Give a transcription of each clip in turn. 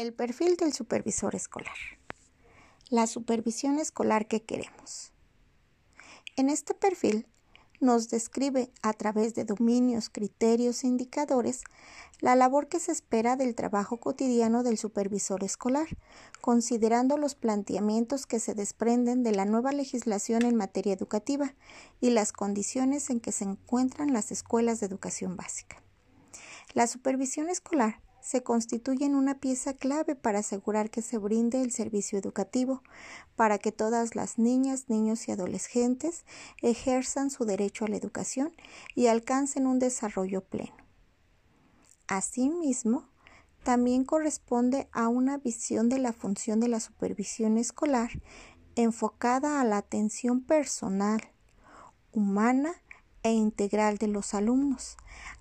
El perfil del supervisor escolar. La supervisión escolar que queremos. En este perfil nos describe a través de dominios, criterios e indicadores la labor que se espera del trabajo cotidiano del supervisor escolar, considerando los planteamientos que se desprenden de la nueva legislación en materia educativa y las condiciones en que se encuentran las escuelas de educación básica. La supervisión escolar se constituyen una pieza clave para asegurar que se brinde el servicio educativo, para que todas las niñas, niños y adolescentes ejerzan su derecho a la educación y alcancen un desarrollo pleno. Asimismo, también corresponde a una visión de la función de la supervisión escolar enfocada a la atención personal, humana e integral de los alumnos,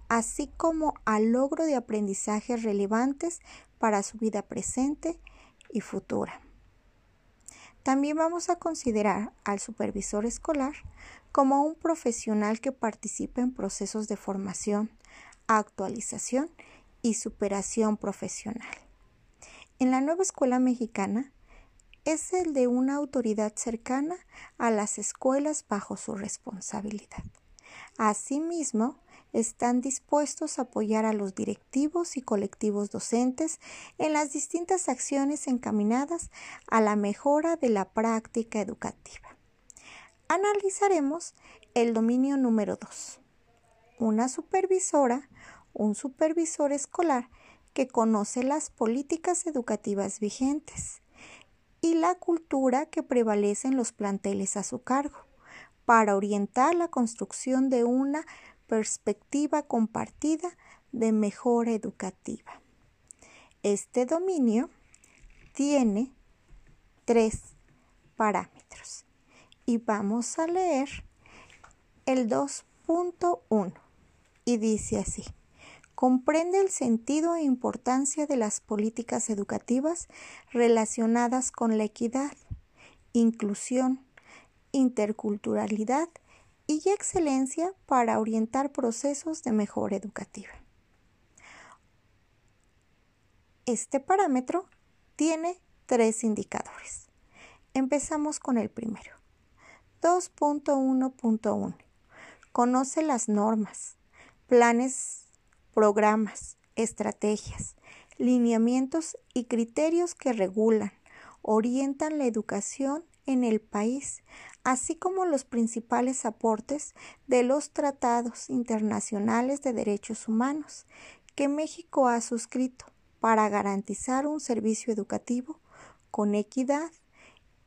así como al logro de aprendizajes relevantes para su vida presente y futura. También vamos a considerar al supervisor escolar como un profesional que participa en procesos de formación, actualización y superación profesional. En la nueva escuela mexicana es el de una autoridad cercana a las escuelas bajo su responsabilidad. Asimismo, están dispuestos a apoyar a los directivos y colectivos docentes en las distintas acciones encaminadas a la mejora de la práctica educativa. Analizaremos el dominio número 2. Una supervisora, un supervisor escolar que conoce las políticas educativas vigentes y la cultura que prevalece en los planteles a su cargo para orientar la construcción de una perspectiva compartida de mejora educativa. Este dominio tiene tres parámetros y vamos a leer el 2.1 y dice así. Comprende el sentido e importancia de las políticas educativas relacionadas con la equidad, inclusión, interculturalidad y excelencia para orientar procesos de mejora educativa. Este parámetro tiene tres indicadores. Empezamos con el primero. 2.1.1. Conoce las normas, planes, programas, estrategias, lineamientos y criterios que regulan, orientan la educación en el país, así como los principales aportes de los tratados internacionales de derechos humanos que México ha suscrito para garantizar un servicio educativo con equidad,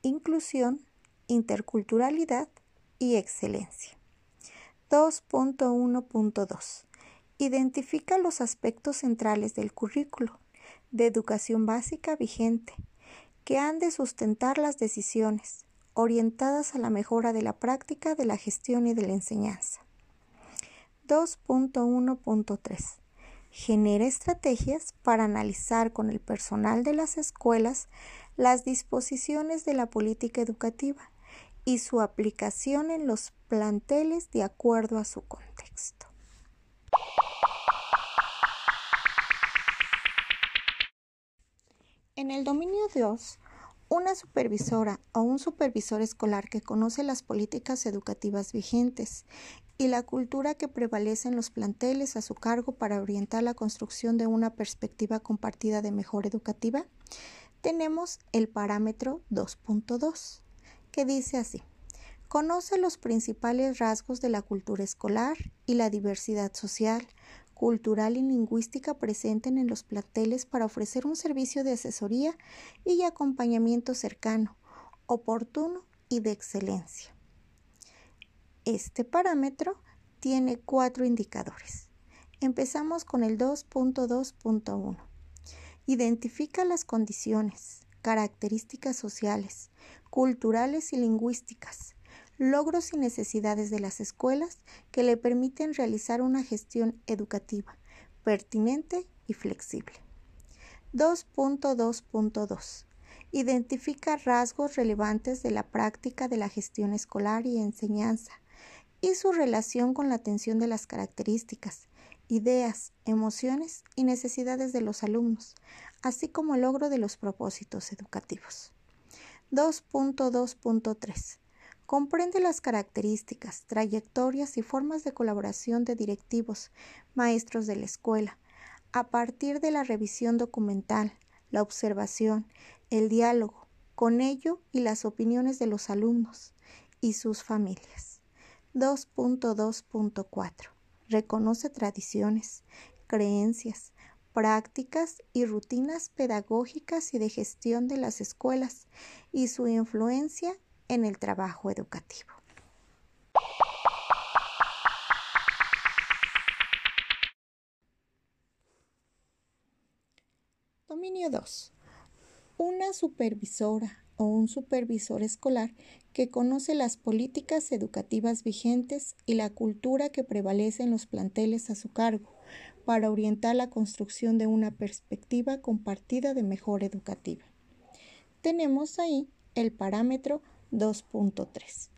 inclusión, interculturalidad y excelencia. 2.1.2. Identifica los aspectos centrales del currículo de educación básica vigente que han de sustentar las decisiones orientadas a la mejora de la práctica de la gestión y de la enseñanza. 2.1.3. Genera estrategias para analizar con el personal de las escuelas las disposiciones de la política educativa y su aplicación en los planteles de acuerdo a su contexto. En el dominio 2, una supervisora o un supervisor escolar que conoce las políticas educativas vigentes y la cultura que prevalece en los planteles a su cargo para orientar la construcción de una perspectiva compartida de mejor educativa, tenemos el parámetro 2.2, que dice así. Conoce los principales rasgos de la cultura escolar y la diversidad social, cultural y lingüística presenten en los planteles para ofrecer un servicio de asesoría y acompañamiento cercano, oportuno y de excelencia. Este parámetro tiene cuatro indicadores. Empezamos con el 2.2.1. Identifica las condiciones, características sociales, culturales y lingüísticas logros y necesidades de las escuelas que le permiten realizar una gestión educativa pertinente y flexible. 2.2.2. Identifica rasgos relevantes de la práctica de la gestión escolar y enseñanza y su relación con la atención de las características, ideas, emociones y necesidades de los alumnos, así como el logro de los propósitos educativos. 2.2.3 Comprende las características, trayectorias y formas de colaboración de directivos, maestros de la escuela, a partir de la revisión documental, la observación, el diálogo, con ello y las opiniones de los alumnos y sus familias. 2.2.4 Reconoce tradiciones, creencias, prácticas y rutinas pedagógicas y de gestión de las escuelas y su influencia en el trabajo educativo. Dominio 2. Una supervisora o un supervisor escolar que conoce las políticas educativas vigentes y la cultura que prevalece en los planteles a su cargo para orientar la construcción de una perspectiva compartida de mejora educativa. Tenemos ahí el parámetro 2.3.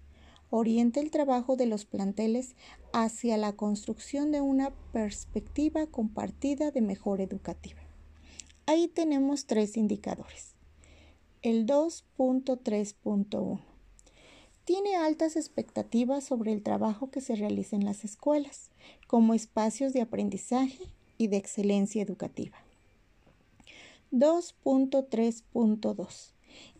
Orienta el trabajo de los planteles hacia la construcción de una perspectiva compartida de mejora educativa. Ahí tenemos tres indicadores. El 2.3.1 tiene altas expectativas sobre el trabajo que se realiza en las escuelas como espacios de aprendizaje y de excelencia educativa. 2.3.2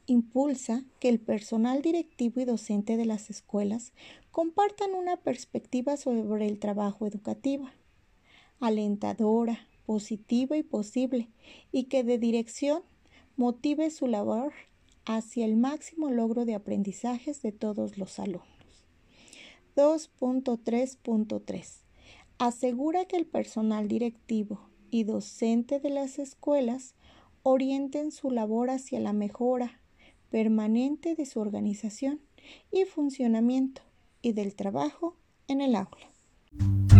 impulsa que el personal directivo y docente de las escuelas compartan una perspectiva sobre el trabajo educativo, alentadora, positiva y posible, y que de dirección motive su labor hacia el máximo logro de aprendizajes de todos los alumnos. 2.3.3 Asegura que el personal directivo y docente de las escuelas orienten su labor hacia la mejora permanente de su organización y funcionamiento y del trabajo en el aula.